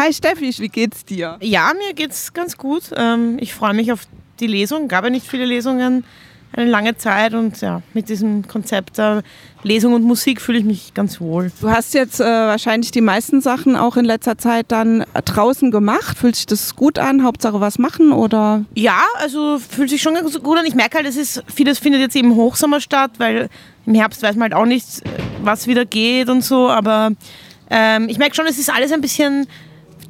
Hi Steffi, wie geht's dir? Ja, mir geht's ganz gut. Ähm, ich freue mich auf die Lesung. Gab ja nicht viele Lesungen eine lange Zeit und ja, mit diesem Konzept der Lesung und Musik fühle ich mich ganz wohl. Du hast jetzt äh, wahrscheinlich die meisten Sachen auch in letzter Zeit dann draußen gemacht. Fühlt sich das gut an? Hauptsache was machen oder? Ja, also fühlt sich schon ganz gut an. Ich merke halt, es ist, vieles findet jetzt eben Hochsommer statt, weil im Herbst weiß man halt auch nicht, was wieder geht und so, aber ähm, ich merke schon, es ist alles ein bisschen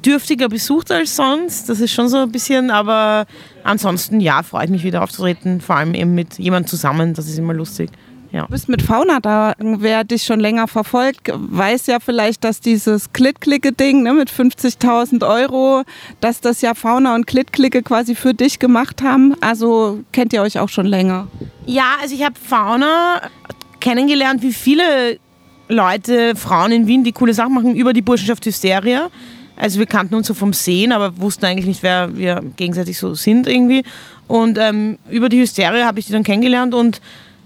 dürftiger besucht als sonst. Das ist schon so ein bisschen, aber ansonsten ja, freue ich mich wieder aufzutreten, vor allem eben mit jemandem zusammen, das ist immer lustig. Ja. Du bist mit Fauna da. Wer dich schon länger verfolgt, weiß ja vielleicht, dass dieses Klitklicke-Ding ne, mit 50.000 Euro, dass das ja Fauna und Klitklicke quasi für dich gemacht haben. Also kennt ihr euch auch schon länger? Ja, also ich habe Fauna kennengelernt, wie viele Leute, Frauen in Wien, die coole Sachen machen, über die Burschenschaft Hysteria. Also wir kannten uns so vom Sehen, aber wussten eigentlich nicht, wer wir gegenseitig so sind irgendwie. Und ähm, über die Hysterie habe ich die dann kennengelernt und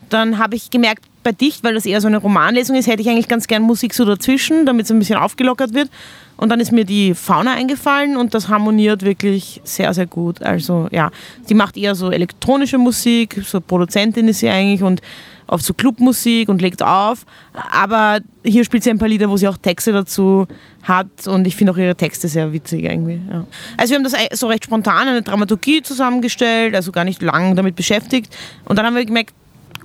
dann habe ich gemerkt, bei Dicht, weil das eher so eine Romanlesung ist, hätte ich eigentlich ganz gern Musik so dazwischen, damit es ein bisschen aufgelockert wird. Und dann ist mir die Fauna eingefallen und das harmoniert wirklich sehr, sehr gut. Also ja, die macht eher so elektronische Musik, so Produzentin ist sie eigentlich und auf so Clubmusik und legt auf. Aber hier spielt sie ein paar Lieder, wo sie auch Texte dazu hat und ich finde auch ihre Texte sehr witzig irgendwie. Ja. Also wir haben das so recht spontan eine Dramaturgie zusammengestellt, also gar nicht lang damit beschäftigt. Und dann haben wir gemerkt,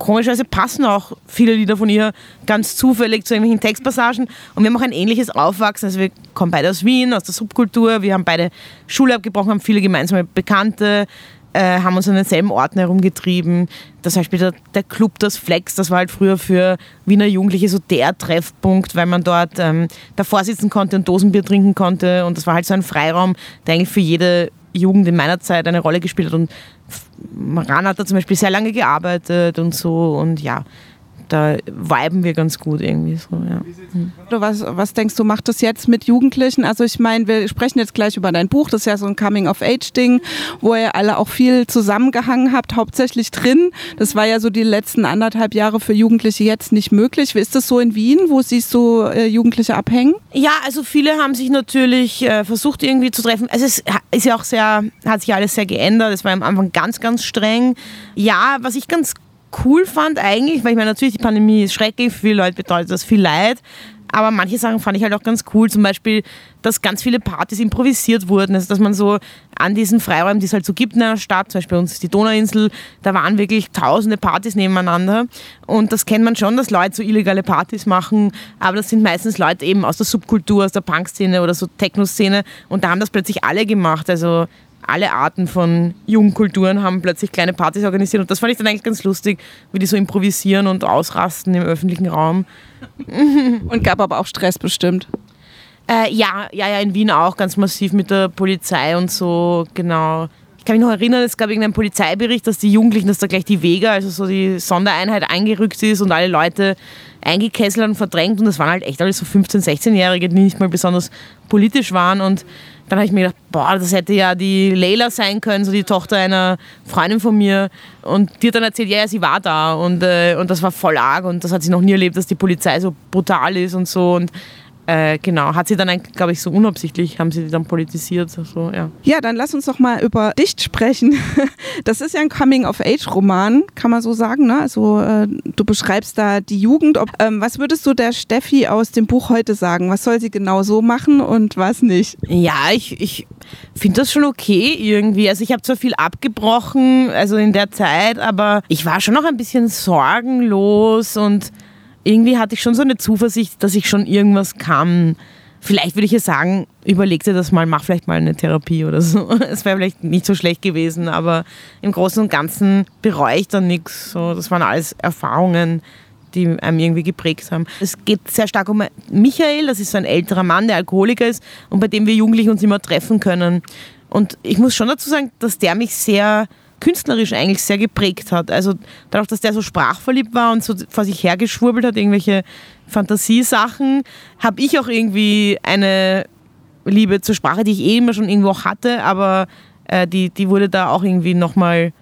komischerweise passen auch viele Lieder von ihr ganz zufällig zu irgendwelchen Textpassagen. Und wir haben auch ein ähnliches Aufwachsen. Also wir kommen beide aus Wien, aus der Subkultur. Wir haben beide Schule abgebrochen, haben viele gemeinsame Bekannte äh, haben uns an denselben Orten herumgetrieben. Das Beispiel der, der, Club Das Flex, das war halt früher für Wiener Jugendliche so der Treffpunkt, weil man dort ähm, davor sitzen konnte und Dosenbier trinken konnte. Und das war halt so ein Freiraum, der eigentlich für jede Jugend in meiner Zeit eine Rolle gespielt hat. Und Ran hat da zum Beispiel sehr lange gearbeitet und so. Und ja, da viben wir ganz gut irgendwie so, ja. Was, was denkst du, macht das jetzt mit Jugendlichen? Also ich meine, wir sprechen jetzt gleich über dein Buch, das ist ja so ein Coming-of-Age-Ding, wo ihr alle auch viel zusammengehangen habt, hauptsächlich drin. Das war ja so die letzten anderthalb Jahre für Jugendliche jetzt nicht möglich. Wie ist das so in Wien? Wo siehst du äh, Jugendliche abhängen? Ja, also viele haben sich natürlich äh, versucht irgendwie zu treffen. Also es ist ja auch sehr, hat sich alles sehr geändert. Es war am Anfang ganz, ganz streng. Ja, was ich ganz cool fand eigentlich, weil ich meine, natürlich die Pandemie ist schrecklich, für viele Leute bedeutet das viel Leid, aber manche Sachen fand ich halt auch ganz cool. Zum Beispiel, dass ganz viele Partys improvisiert wurden. Also, dass man so an diesen Freiräumen, die es halt so gibt in einer Stadt, zum Beispiel bei uns ist die Donauinsel, da waren wirklich tausende Partys nebeneinander. Und das kennt man schon, dass Leute so illegale Partys machen. Aber das sind meistens Leute eben aus der Subkultur, aus der Punk-Szene oder so Techno-Szene. Und da haben das plötzlich alle gemacht. Also alle Arten von Jugendkulturen haben plötzlich kleine Partys organisiert und das fand ich dann eigentlich ganz lustig, wie die so improvisieren und ausrasten im öffentlichen Raum. Und gab aber auch Stress bestimmt. Äh, ja, ja, ja, in Wien auch ganz massiv mit der Polizei und so, genau. Ich kann mich noch erinnern, es gab irgendeinen Polizeibericht, dass die Jugendlichen, dass da gleich die Vega, also so die Sondereinheit eingerückt ist und alle Leute eingekesselt und verdrängt und das waren halt echt alle so 15-, 16-Jährige, die nicht mal besonders politisch waren und dann habe ich mir gedacht, boah, das hätte ja die Leila sein können, so die Tochter einer Freundin von mir. Und die hat dann erzählt, ja, ja sie war da und, äh, und das war voll arg und das hat sie noch nie erlebt, dass die Polizei so brutal ist und so. Und äh, genau, hat sie dann, glaube ich, so unabsichtlich, haben sie die dann politisiert. So, ja. ja, dann lass uns doch mal über Dicht sprechen. Das ist ja ein Coming-of-Age-Roman, kann man so sagen. Ne? Also äh, du beschreibst da die Jugend. Ob, ähm, was würdest du der Steffi aus dem Buch heute sagen? Was soll sie genau so machen und was nicht? Ja, ich, ich finde das schon okay irgendwie. Also ich habe zwar viel abgebrochen, also in der Zeit, aber ich war schon noch ein bisschen sorgenlos und irgendwie hatte ich schon so eine Zuversicht, dass ich schon irgendwas kann. Vielleicht würde ich jetzt sagen, überleg dir das mal, mach vielleicht mal eine Therapie oder so. Es wäre vielleicht nicht so schlecht gewesen, aber im Großen und Ganzen bereue ich dann nichts. So, das waren alles Erfahrungen, die einem irgendwie geprägt haben. Es geht sehr stark um Michael, das ist so ein älterer Mann, der Alkoholiker ist und bei dem wir Jugendliche uns immer treffen können. Und ich muss schon dazu sagen, dass der mich sehr künstlerisch eigentlich sehr geprägt hat. Also dadurch, dass der so sprachverliebt war und so vor sich hergeschwurbelt hat, irgendwelche Fantasiesachen, habe ich auch irgendwie eine Liebe zur Sprache, die ich eh immer schon irgendwo hatte, aber äh, die, die wurde da auch irgendwie nochmal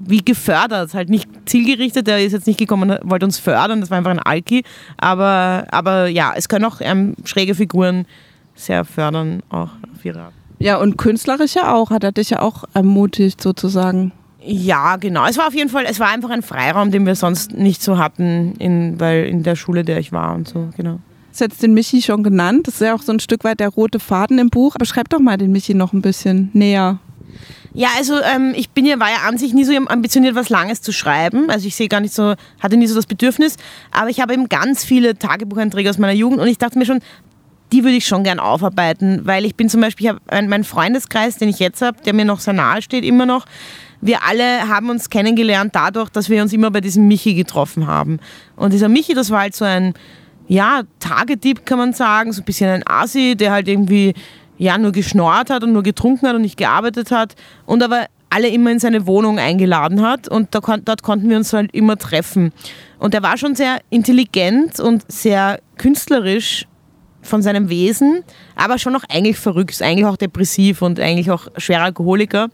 wie gefördert, halt nicht zielgerichtet, der ist jetzt nicht gekommen und wollte uns fördern, das war einfach ein Alki, aber, aber ja, es können auch ähm, schräge Figuren sehr fördern, auch auf ihre Art. Ja, und künstlerisch ja auch, hat er dich ja auch ermutigt sozusagen. Ja, genau. Es war auf jeden Fall, es war einfach ein Freiraum, den wir sonst nicht so hatten, in, weil in der Schule, der ich war und so, genau. Du hast jetzt den Michi schon genannt. Das ist ja auch so ein Stück weit der rote Faden im Buch. Beschreib doch mal den Michi noch ein bisschen näher. Ja, also ähm, ich bin ja, war ja an sich nie so ambitioniert, was Langes zu schreiben. Also ich sehe gar nicht so, hatte nie so das Bedürfnis. Aber ich habe eben ganz viele Tagebucheinträge aus meiner Jugend und ich dachte mir schon, die würde ich schon gern aufarbeiten, weil ich bin zum Beispiel, ich meinen Freundeskreis, den ich jetzt habe, der mir noch sehr nahe steht, immer noch. Wir alle haben uns kennengelernt dadurch, dass wir uns immer bei diesem Michi getroffen haben. Und dieser Michi, das war halt so ein, ja, Tagedieb kann man sagen, so ein bisschen ein Asi, der halt irgendwie ja nur geschnorrt hat und nur getrunken hat und nicht gearbeitet hat und aber alle immer in seine Wohnung eingeladen hat und da, dort konnten wir uns halt immer treffen. Und er war schon sehr intelligent und sehr künstlerisch von seinem Wesen, aber schon auch eigentlich verrückt, eigentlich auch depressiv und eigentlich auch schwerer Alkoholiker.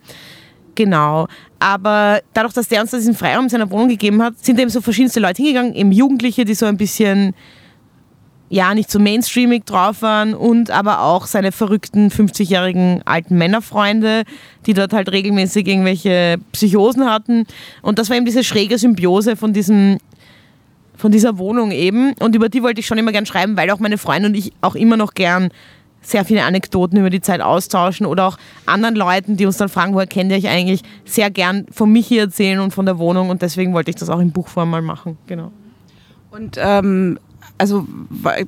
Genau. Aber dadurch, dass der uns diesen Freiraum in seiner Wohnung gegeben hat, sind eben so verschiedenste Leute hingegangen, eben Jugendliche, die so ein bisschen ja, nicht so mainstreamig drauf waren und aber auch seine verrückten 50-jährigen alten Männerfreunde, die dort halt regelmäßig irgendwelche Psychosen hatten. Und das war eben diese schräge Symbiose von diesem von dieser Wohnung eben und über die wollte ich schon immer gern schreiben, weil auch meine Freunde und ich auch immer noch gern sehr viele Anekdoten über die Zeit austauschen oder auch anderen Leuten, die uns dann fragen, woher kennt ihr euch eigentlich, sehr gern von mich hier erzählen und von der Wohnung und deswegen wollte ich das auch in Buchform mal machen, genau. Und ähm, also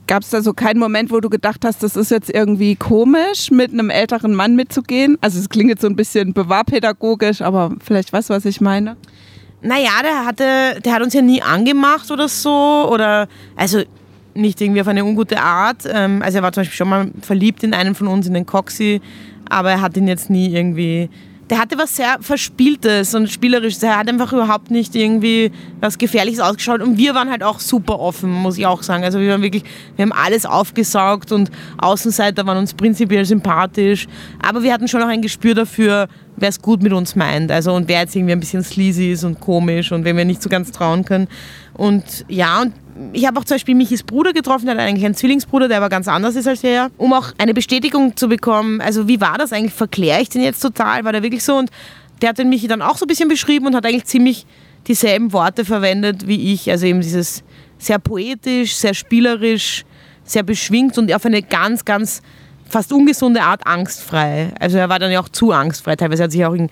gab es da so keinen Moment, wo du gedacht hast, das ist jetzt irgendwie komisch, mit einem älteren Mann mitzugehen? Also es klingt jetzt so ein bisschen bewahrpädagogisch, aber vielleicht weißt du, was ich meine? Naja, der, hatte, der hat uns ja nie angemacht oder so. Oder also nicht irgendwie auf eine ungute Art. Ähm, also er war zum Beispiel schon mal verliebt in einen von uns, in den Coxy, aber er hat ihn jetzt nie irgendwie der hatte was sehr Verspieltes und Spielerisches. Er hat einfach überhaupt nicht irgendwie was Gefährliches ausgeschaut. Und wir waren halt auch super offen, muss ich auch sagen. Also wir waren wirklich, wir haben alles aufgesaugt und Außenseiter waren uns prinzipiell sympathisch. Aber wir hatten schon auch ein Gespür dafür, wer es gut mit uns meint. Also und wer jetzt irgendwie ein bisschen sleazy ist und komisch und wenn wir nicht so ganz trauen können. Und ja, und ich habe auch zum Beispiel Michis Bruder getroffen, der hat eigentlich einen Zwillingsbruder, der aber ganz anders ist als er, um auch eine Bestätigung zu bekommen. Also wie war das eigentlich? Verkläre ich den jetzt total? War der wirklich so? Und der hat den Michi dann auch so ein bisschen beschrieben und hat eigentlich ziemlich dieselben Worte verwendet wie ich. Also eben dieses sehr poetisch, sehr spielerisch, sehr beschwingt und auf eine ganz, ganz fast ungesunde Art angstfrei. Also er war dann ja auch zu angstfrei. Teilweise hat sich auch in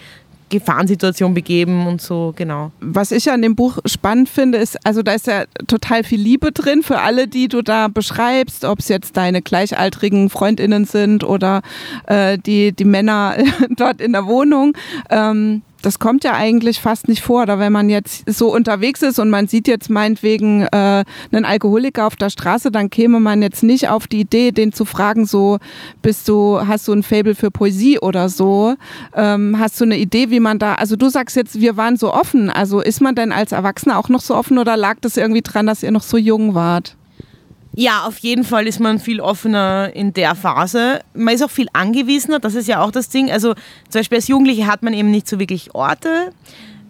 Gefahrensituation begeben und so, genau. Was ich an dem Buch spannend finde, ist, also da ist ja total viel Liebe drin für alle, die du da beschreibst, ob es jetzt deine gleichaltrigen Freundinnen sind oder äh, die, die Männer dort in der Wohnung. Ähm, das kommt ja eigentlich fast nicht vor. Oder wenn man jetzt so unterwegs ist und man sieht jetzt meinetwegen äh, einen Alkoholiker auf der Straße, dann käme man jetzt nicht auf die Idee, den zu fragen, so bist du, hast du ein Fable für Poesie oder so? Ähm, hast du eine Idee, wie man da, also du sagst jetzt, wir waren so offen. Also ist man denn als Erwachsener auch noch so offen oder lag das irgendwie dran, dass ihr noch so jung wart? Ja, auf jeden Fall ist man viel offener in der Phase. Man ist auch viel angewiesener, das ist ja auch das Ding. Also zum Beispiel als Jugendliche hat man eben nicht so wirklich Orte.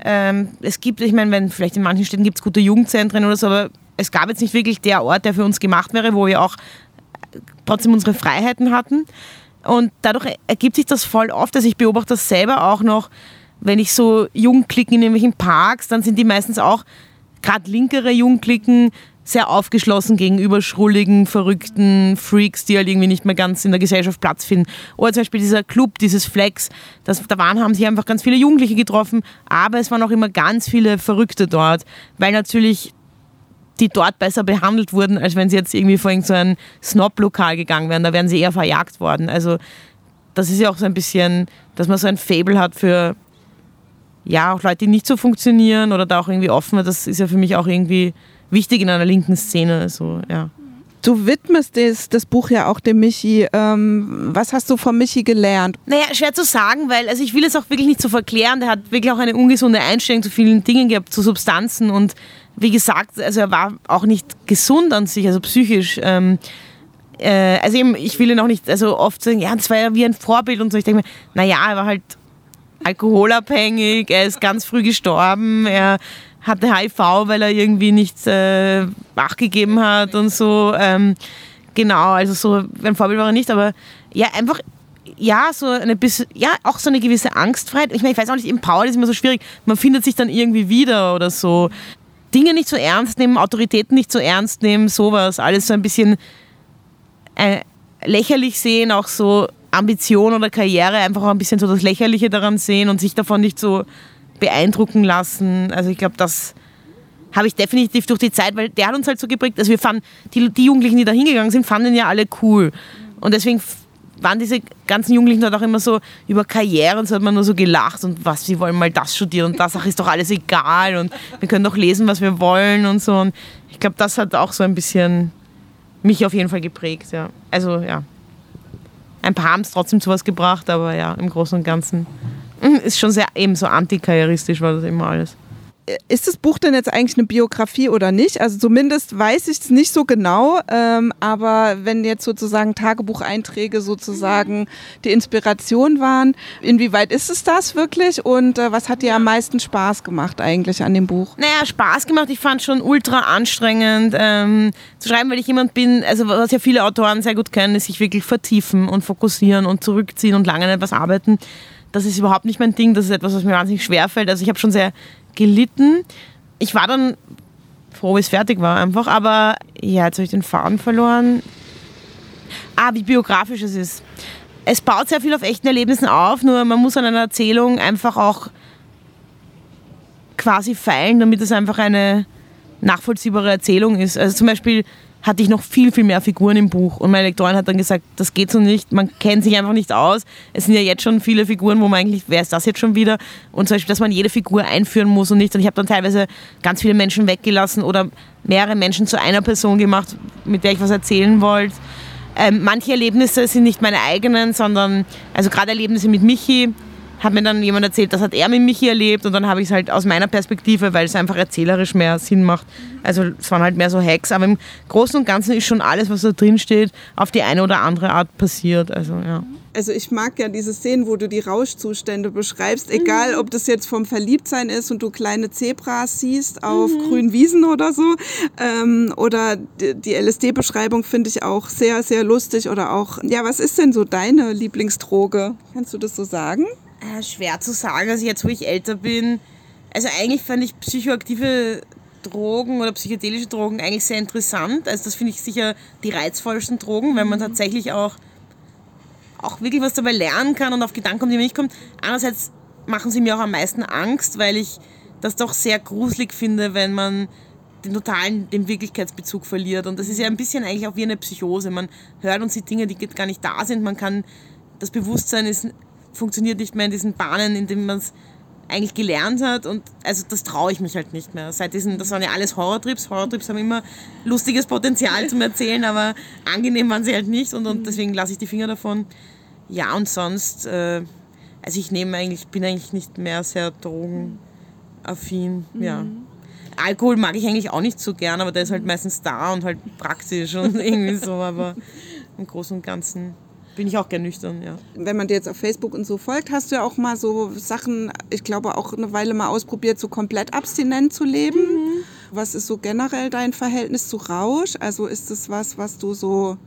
Ähm, es gibt, ich meine, wenn vielleicht in manchen Städten gibt es gute Jugendzentren oder so, aber es gab jetzt nicht wirklich der Ort, der für uns gemacht wäre, wo wir auch trotzdem unsere Freiheiten hatten. Und dadurch ergibt sich das voll oft. Also ich beobachte das selber auch noch, wenn ich so Jugendklicken in irgendwelchen Parks, dann sind die meistens auch gerade linkere Jugendklicken sehr aufgeschlossen gegenüber schrulligen, verrückten Freaks, die halt irgendwie nicht mehr ganz in der Gesellschaft Platz finden. Oder zum Beispiel dieser Club, dieses Flex, das, da waren, haben sich einfach ganz viele Jugendliche getroffen, aber es waren auch immer ganz viele Verrückte dort, weil natürlich die dort besser behandelt wurden, als wenn sie jetzt irgendwie vor so ein Snob-Lokal gegangen wären. Da wären sie eher verjagt worden. Also das ist ja auch so ein bisschen, dass man so ein Fable hat für ja, auch Leute, die nicht so funktionieren oder da auch irgendwie offen. Das ist ja für mich auch irgendwie wichtig in einer linken Szene. So, ja. Du widmest das, das Buch ja auch dem Michi. Ähm, was hast du von Michi gelernt? Naja, schwer zu sagen, weil also ich will es auch wirklich nicht so verklären. Der hat wirklich auch eine ungesunde Einstellung zu vielen Dingen gehabt, zu Substanzen. Und wie gesagt, also er war auch nicht gesund an sich, also psychisch. Ähm, äh, also eben, ich will ihn auch nicht, also oft sagen, ja, das war ja wie ein Vorbild und so. Ich denke mir, naja, er war halt alkoholabhängig, er ist ganz früh gestorben, er hatte HIV, weil er irgendwie nicht äh, nachgegeben hat und so. Ähm, genau, also so ein Vorbild war er nicht, aber ja, einfach ja, so eine bisschen, ja, auch so eine gewisse Angstfreiheit. Ich meine, ich weiß auch nicht, im Power ist immer so schwierig. Man findet sich dann irgendwie wieder oder so. Dinge nicht so ernst nehmen, Autoritäten nicht so ernst nehmen, sowas. Alles so ein bisschen äh, lächerlich sehen, auch so Ambition oder Karriere, einfach auch ein bisschen so das Lächerliche daran sehen und sich davon nicht so beeindrucken lassen. Also ich glaube, das habe ich definitiv durch die Zeit, weil der hat uns halt so geprägt. Also wir fanden, die, die Jugendlichen, die da hingegangen sind, fanden ja alle cool. Und deswegen waren diese ganzen Jugendlichen dort auch immer so über Karriere und so hat man nur so gelacht und was, sie wollen mal das studieren und das ach, ist doch alles egal und wir können doch lesen, was wir wollen und so. Und ich glaube, das hat auch so ein bisschen mich auf jeden Fall geprägt, ja. Also ja. Ein paar haben es trotzdem zu was gebracht, aber ja, im Großen und Ganzen ist schon sehr eben so antikarrieristisch war das immer alles ist das Buch denn jetzt eigentlich eine Biografie oder nicht? Also zumindest weiß ich es nicht so genau, ähm, aber wenn jetzt sozusagen Tagebucheinträge sozusagen die Inspiration waren, inwieweit ist es das wirklich und äh, was hat dir am meisten Spaß gemacht eigentlich an dem Buch? Naja, Spaß gemacht, ich fand schon ultra anstrengend ähm, zu schreiben, weil ich jemand bin, also was ja viele Autoren sehr gut können, ist sich wirklich vertiefen und fokussieren und zurückziehen und lange an etwas arbeiten das ist überhaupt nicht mein Ding. Das ist etwas, was mir wahnsinnig schwer fällt. Also ich habe schon sehr gelitten. Ich war dann froh, wie es fertig war einfach. Aber ja, jetzt habe ich den Faden verloren. Ah, wie biografisch es ist. Es baut sehr viel auf echten Erlebnissen auf, nur man muss an einer Erzählung einfach auch quasi feilen, damit es einfach eine nachvollziehbare Erzählung ist. Also zum Beispiel hatte ich noch viel, viel mehr Figuren im Buch. Und meine Lektorin hat dann gesagt, das geht so nicht, man kennt sich einfach nicht aus. Es sind ja jetzt schon viele Figuren, wo man eigentlich, wer ist das jetzt schon wieder? Und zum Beispiel, dass man jede Figur einführen muss und nicht. Und ich habe dann teilweise ganz viele Menschen weggelassen oder mehrere Menschen zu einer Person gemacht, mit der ich was erzählen wollte. Ähm, manche Erlebnisse sind nicht meine eigenen, sondern, also gerade Erlebnisse mit Michi, hat mir dann jemand erzählt, das hat er mit Michi erlebt und dann habe ich es halt aus meiner Perspektive, weil es einfach erzählerisch mehr Sinn macht. Also es waren halt mehr so Hacks, aber im Großen und Ganzen ist schon alles, was da drin steht, auf die eine oder andere Art passiert. Also ja. Also ich mag ja diese Szenen, wo du die Rauschzustände beschreibst, egal ob das jetzt vom Verliebtsein ist und du kleine Zebras siehst auf mhm. grünen Wiesen oder so, ähm, oder die LSD-Beschreibung finde ich auch sehr, sehr lustig oder auch, ja, was ist denn so deine Lieblingsdroge? Kannst du das so sagen? Äh, schwer zu sagen, also jetzt, wo ich älter bin. Also eigentlich fand ich psychoaktive Drogen oder psychedelische Drogen eigentlich sehr interessant. Also das finde ich sicher die reizvollsten Drogen, weil man mhm. tatsächlich auch, auch wirklich was dabei lernen kann und auf Gedanken kommt, die man nicht kommt. Andererseits machen sie mir auch am meisten Angst, weil ich das doch sehr gruselig finde, wenn man den totalen, den Wirklichkeitsbezug verliert. Und das ist ja ein bisschen eigentlich auch wie eine Psychose. Man hört und sieht Dinge, die gar nicht da sind. Man kann, das Bewusstsein ist funktioniert nicht mehr in diesen Bahnen, in denen man es eigentlich gelernt hat und also das traue ich mich halt nicht mehr. Seit diesen, das waren ja alles Horrortrips. Horrortrips haben immer lustiges Potenzial zum Erzählen, aber angenehm waren sie halt nicht und, und deswegen lasse ich die Finger davon. Ja und sonst, äh, also ich nehme eigentlich, bin eigentlich nicht mehr sehr drogenaffin, mhm. ja. Alkohol mag ich eigentlich auch nicht so gern, aber der ist halt meistens da und halt praktisch und irgendwie so, aber im Großen und Ganzen bin ich auch gern nüchtern, ja. Wenn man dir jetzt auf Facebook und so folgt, hast du ja auch mal so Sachen, ich glaube auch eine Weile mal ausprobiert, so komplett abstinent zu leben. Mhm. Was ist so generell dein Verhältnis zu Rausch? Also ist das was, was du so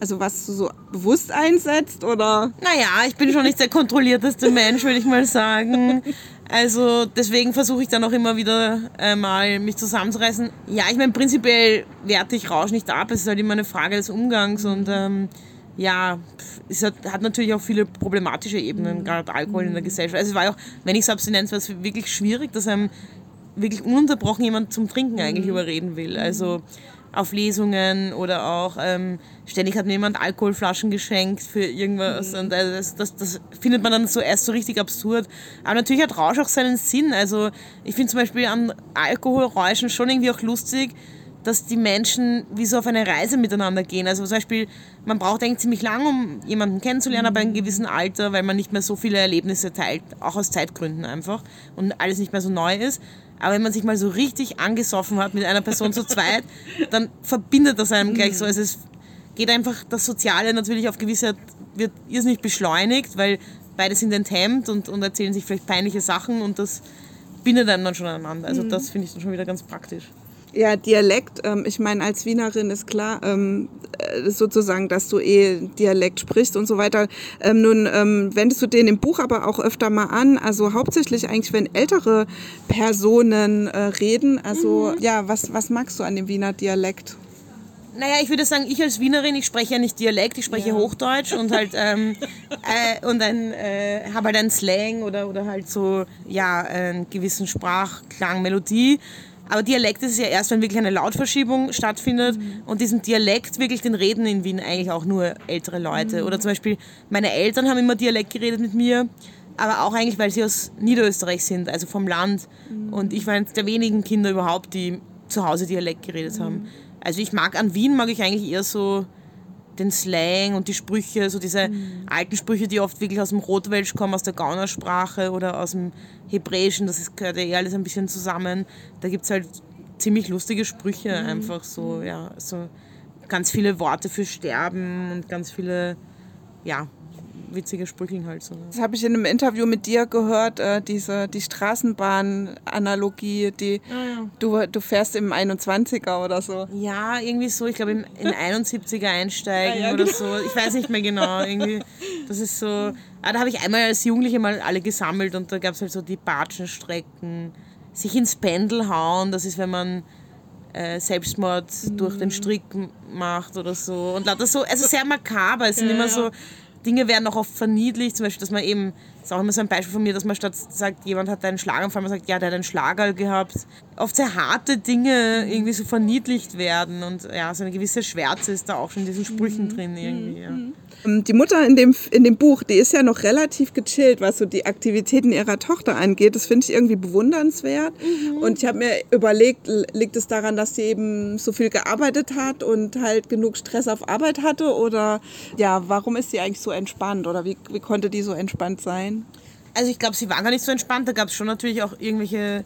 also was du so bewusst einsetzt oder? Naja, ich bin schon nicht der kontrollierteste Mensch, würde ich mal sagen. Also deswegen versuche ich dann auch immer wieder äh, mal mich zusammenzureißen. Ja, ich meine, prinzipiell werte ich Rausch nicht ab. Es ist halt immer eine Frage des Umgangs und ähm, ja, es hat, hat, natürlich auch viele problematische Ebenen, mhm. gerade Alkohol in der Gesellschaft. Also es war auch, wenn ich so Abstinenz war, es wirklich schwierig, dass einem wirklich ununterbrochen jemand zum Trinken eigentlich mhm. überreden will. Also auf Lesungen oder auch ähm, ständig hat mir jemand Alkoholflaschen geschenkt für irgendwas mhm. und also das, das, das, findet man dann so erst so richtig absurd. Aber natürlich hat Rausch auch seinen Sinn. Also ich finde zum Beispiel an Alkoholräuschen schon irgendwie auch lustig, dass die Menschen wie so auf eine Reise miteinander gehen. Also zum Beispiel, man braucht eigentlich ziemlich lang, um jemanden kennenzulernen, aber in einem gewissen Alter, weil man nicht mehr so viele Erlebnisse teilt, auch aus Zeitgründen einfach und alles nicht mehr so neu ist. Aber wenn man sich mal so richtig angesoffen hat mit einer Person zu zweit, dann verbindet das einem gleich so. Also es geht einfach das Soziale natürlich auf gewisse Art, wird irrsinnig beschleunigt, weil beide sind enthemmt und, und erzählen sich vielleicht peinliche Sachen und das bindet einem dann schon aneinander. Also mhm. das finde ich dann schon wieder ganz praktisch. Ja, Dialekt. Ähm, ich meine, als Wienerin ist klar, ähm, äh, sozusagen, dass du eh Dialekt sprichst und so weiter. Ähm, nun ähm, wendest du den im Buch aber auch öfter mal an. Also hauptsächlich eigentlich, wenn ältere Personen äh, reden. Also mhm. ja, was, was magst du an dem Wiener Dialekt? Naja, ich würde sagen, ich als Wienerin, ich spreche ja nicht Dialekt, ich spreche ja. Hochdeutsch und halt ähm, äh, und dann äh, habe halt einen Slang oder, oder halt so ja einen gewissen Sprachklang, Melodie. Aber Dialekt ist es ja erst, wenn wirklich eine Lautverschiebung stattfindet mhm. und diesen Dialekt wirklich den reden in Wien eigentlich auch nur ältere Leute. Mhm. Oder zum Beispiel meine Eltern haben immer Dialekt geredet mit mir, aber auch eigentlich, weil sie aus Niederösterreich sind, also vom Land. Mhm. Und ich war eines der wenigen Kinder überhaupt, die zu Hause Dialekt geredet haben. Mhm. Also ich mag an Wien, mag ich eigentlich eher so den Slang und die Sprüche, so diese mhm. alten Sprüche, die oft wirklich aus dem Rotwelsch kommen, aus der Gaunersprache oder aus dem Hebräischen, das ist, gehört ja eh alles ein bisschen zusammen. Da gibt es halt ziemlich lustige Sprüche, mhm. einfach so, ja, so ganz viele Worte für Sterben und ganz viele, ja, witzige Sprüche halt so. Ne? Das habe ich in einem Interview mit dir gehört, äh, diese, die Straßenbahn-Analogie, die ah, ja. du, du fährst im 21er oder so. Ja, irgendwie so, ich glaube im, in 71er einsteigen ah, ja, oder genau. so. Ich weiß nicht mehr genau. Irgendwie, das ist so. Ah, da habe ich einmal als Jugendliche mal alle gesammelt und da gab es halt so die Batschenstrecken, sich ins Pendel hauen, das ist, wenn man äh, Selbstmord mhm. durch den Strick macht oder so. Und lauter so, also sehr makaber. Es sind ja, immer so Dinge werden auch oft verniedlicht, zum Beispiel, dass man eben, ist auch immer so ein Beispiel von mir, dass man statt sagt, jemand hat einen Schlaganfall, man sagt, ja, der hat einen Schlagerl gehabt. Oft sehr harte Dinge irgendwie so verniedlicht werden und ja, so eine gewisse Schwärze ist da auch schon in diesen Sprüchen mhm. drin irgendwie. Ja. Mhm. Ähm, die Mutter in dem, in dem Buch, die ist ja noch relativ gechillt, was so die Aktivitäten ihrer Tochter angeht. Das finde ich irgendwie bewundernswert. Mhm. Und ich habe mir überlegt, liegt es daran, dass sie eben so viel gearbeitet hat und halt genug Stress auf Arbeit hatte? Oder ja, warum ist sie eigentlich so entspannt? Oder wie, wie konnte die so entspannt sein? Also ich glaube, sie war gar nicht so entspannt. Da gab es schon natürlich auch irgendwelche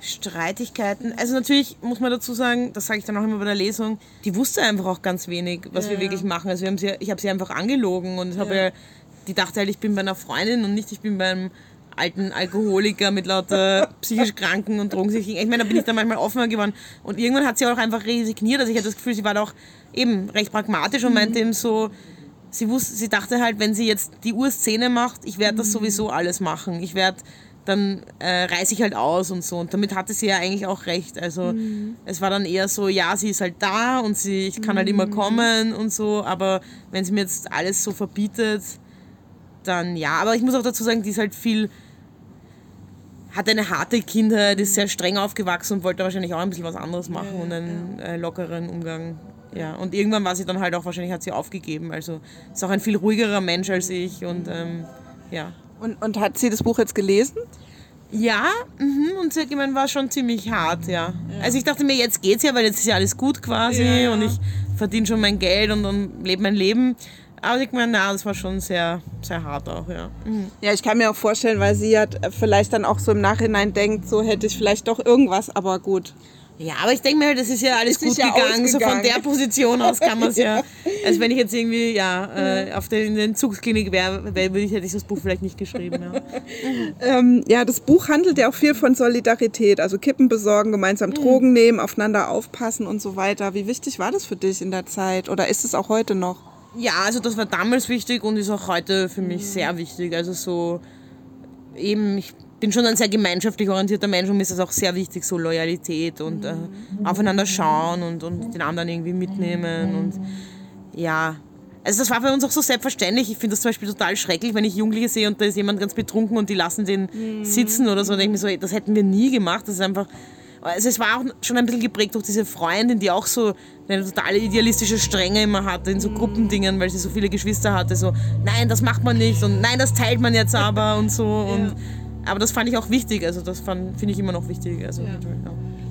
Streitigkeiten. Also natürlich muss man dazu sagen, das sage ich dann auch immer bei der Lesung, die wusste einfach auch ganz wenig, was ja, wir wirklich machen. Also wir haben sie, ich habe sie einfach angelogen und habe ja. die dachte halt, ich bin bei einer Freundin und nicht, ich bin beim alten Alkoholiker mit lauter psychisch Kranken und Drogensüchtigen. Ich meine, da bin ich dann manchmal offener geworden. Und irgendwann hat sie auch einfach resigniert. Also ich hatte das Gefühl, sie war da auch eben recht pragmatisch und meinte eben so, sie, wusste, sie dachte halt, wenn sie jetzt die Urszene macht, ich werde das mhm. sowieso alles machen. Ich werde dann äh, reise ich halt aus und so. Und damit hatte sie ja eigentlich auch recht. Also mhm. es war dann eher so, ja, sie ist halt da und sie, ich kann mhm. halt immer mhm. kommen und so, aber wenn sie mir jetzt alles so verbietet, dann ja. Aber ich muss auch dazu sagen, die ist halt viel, hat eine harte Kindheit, ist sehr streng aufgewachsen und wollte wahrscheinlich auch ein bisschen was anderes machen ja, und einen äh, lockeren Umgang. Ja, und irgendwann war sie dann halt auch, wahrscheinlich hat sie aufgegeben. Also ist auch ein viel ruhigerer Mensch als ich und ähm, ja. Und, und hat sie das Buch jetzt gelesen? Ja, mh, und sie hat gemeint, war schon ziemlich hart, ja. ja. Also ich dachte mir, jetzt geht's ja, weil jetzt ist ja alles gut quasi ja, und ich verdiene schon mein Geld und, und lebe mein Leben. Aber ich meine, na, das war schon sehr, sehr hart auch, ja. Mhm. Ja, ich kann mir auch vorstellen, weil sie ja vielleicht dann auch so im Nachhinein denkt, so hätte ich vielleicht doch irgendwas, aber gut. Ja, aber ich denke mir, das ist ja alles gut ja gegangen. So von der Position aus kann man es ja. Also wenn ich jetzt irgendwie ja, äh, auf der, in der Entzugsklinik wäre, wär, ich, hätte ich das Buch vielleicht nicht geschrieben. Ja. ähm, ja, das Buch handelt ja auch viel von Solidarität. Also Kippen besorgen, gemeinsam mhm. Drogen nehmen, aufeinander aufpassen und so weiter. Wie wichtig war das für dich in der Zeit? Oder ist es auch heute noch? Ja, also das war damals wichtig und ist auch heute für mich mhm. sehr wichtig. Also so eben, ich bin schon ein sehr gemeinschaftlich orientierter Mensch und mir ist das auch sehr wichtig, so Loyalität und äh, aufeinander schauen und, und den anderen irgendwie mitnehmen und ja. Also das war für uns auch so selbstverständlich. Ich finde das zum Beispiel total schrecklich, wenn ich Jugendliche sehe und da ist jemand ganz betrunken und die lassen den sitzen oder so. Da denke ich mir so, das hätten wir nie gemacht. Das ist einfach also es war auch schon ein bisschen geprägt durch diese Freundin, die auch so eine totale idealistische Strenge immer hatte in so Gruppendingen, weil sie so viele Geschwister hatte. So, nein, das macht man nicht und nein, das teilt man jetzt aber und so. Und aber das fand ich auch wichtig, also das finde ich immer noch wichtig. Also, ja.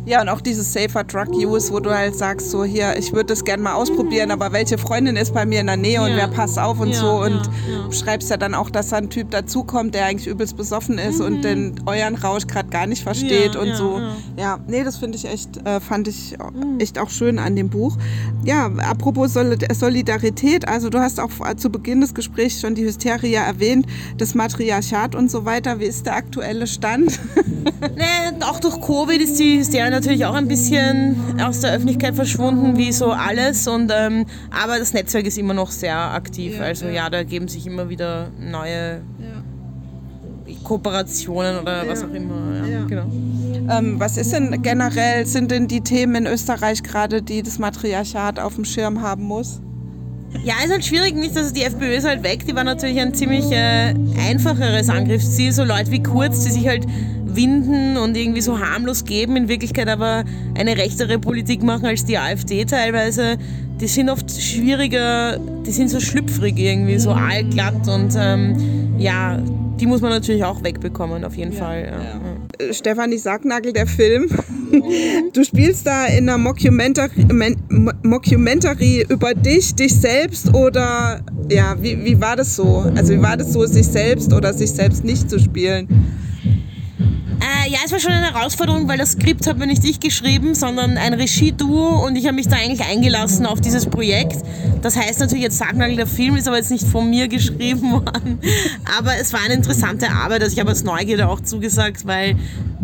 Ja. Ja, und auch dieses Safer Drug Use, wo du halt sagst, so hier, ich würde das gerne mal ausprobieren, aber welche Freundin ist bei mir in der Nähe und wer passt auf und ja, so. Und ja, schreibst ja dann auch, dass da ein Typ dazukommt, der eigentlich übelst besoffen ist mhm. und den euren Rausch gerade gar nicht versteht und so. Ja. nee, das finde ich echt, äh, fand ich mhm. echt auch schön an dem Buch. Ja, apropos Solidarität, also du hast auch zu Beginn des Gesprächs schon die Hysterie erwähnt, das Matriarchat und so weiter. Wie ist der aktuelle Stand? nee, auch durch Covid ist die Hysterie natürlich auch ein bisschen aus der Öffentlichkeit verschwunden, wie so alles. Und, ähm, aber das Netzwerk ist immer noch sehr aktiv. Ja, also ja. ja, da ergeben sich immer wieder neue Kooperationen oder was auch immer. Ja, Ja. Genau. Ähm, was ist denn generell, sind denn die Themen in Österreich gerade, die das Matriarchat auf dem Schirm haben muss? Ja, ist halt schwierig, nicht, dass die FPÖ ist halt weg. Die war natürlich ein ziemlich äh, einfacheres Angriffsziel. So Leute wie Kurz, die sich halt winden und irgendwie so harmlos geben, in Wirklichkeit aber eine rechtere Politik machen als die AfD teilweise. Die sind oft schwieriger, die sind so schlüpfrig irgendwie, so allglatt und ähm, ja, die muss man natürlich auch wegbekommen, auf jeden Fall. Ja. Äh, Stefanie Sargnagel, der Film. Du spielst da in einer Mockumentary, Men- Mo- Mockumentary über dich, dich selbst oder ja, wie, wie war das so? Also wie war das so, sich selbst oder sich selbst nicht zu spielen? Äh, ja, es war schon eine Herausforderung, weil das Skript habe nicht ich geschrieben, sondern ein Regieduo und ich habe mich da eigentlich eingelassen auf dieses Projekt. Das heißt natürlich jetzt Sargnagel, der Film ist aber jetzt nicht von mir geschrieben worden, aber es war eine interessante Arbeit, also ich habe als Neugierde auch zugesagt, weil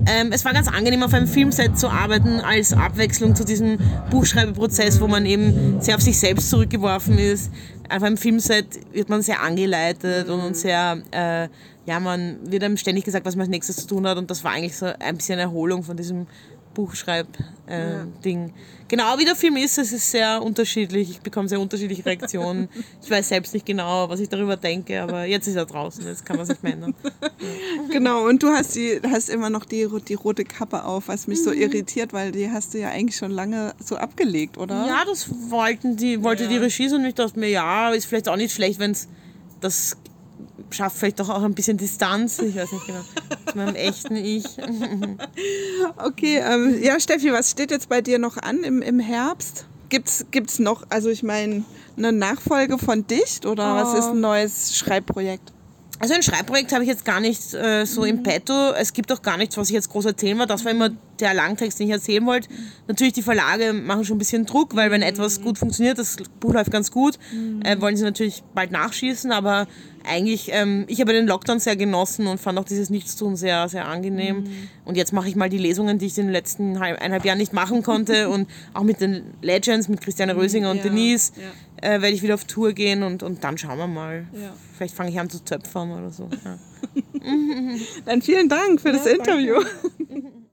ähm, es war ganz angenehm auf einem Filmset zu arbeiten als Abwechslung zu diesem Buchschreibeprozess, wo man eben sehr auf sich selbst zurückgeworfen ist. Auf einem Filmset wird man sehr angeleitet und sehr, äh, ja, man wird einem ständig gesagt, was man als nächstes zu tun hat. Und das war eigentlich so ein bisschen Erholung von diesem Buchschreib-Ding. Genau wie der Film ist, es ist sehr unterschiedlich. Ich bekomme sehr unterschiedliche Reaktionen. Ich weiß selbst nicht genau, was ich darüber denke, aber jetzt ist er draußen, jetzt kann man sich mehr ändern. Genau, und du hast, die, hast immer noch die, die rote Kappe auf, was mich so irritiert, weil die hast du ja eigentlich schon lange so abgelegt, oder? Ja, das wollten die, wollte die Regie so und ich dachte mir, ja, ist vielleicht auch nicht schlecht, wenn es das schafft vielleicht doch auch ein bisschen Distanz. Ich weiß nicht genau. Zu meinem echten Ich. Okay, ähm, ja, Steffi, was steht jetzt bei dir noch an im, im Herbst? Gibt's, gibt's noch, also ich meine, eine Nachfolge von Dicht oder was ist ein neues Schreibprojekt? Also ein Schreibprojekt habe ich jetzt gar nicht äh, so im Petto. Es gibt auch gar nichts, was ich jetzt groß erzählen wollte. Das war immer der Langtext, den ich erzählen wollte. Natürlich, die Verlage machen schon ein bisschen Druck, weil wenn etwas gut funktioniert, das Buch läuft ganz gut, äh, wollen sie natürlich bald nachschießen. Aber eigentlich, ähm, ich habe den Lockdown sehr genossen und fand auch dieses Nichtstun sehr, sehr angenehm. Und jetzt mache ich mal die Lesungen, die ich in den letzten halb, eineinhalb Jahren nicht machen konnte. und auch mit den Legends, mit Christiane Rösinger und Ja, Denise, ja. äh, werde ich wieder auf Tour gehen und, und dann schauen wir mal. Ja. Vielleicht fange ich an zu töpfern oder so. Ja. Dann vielen Dank für das Interview.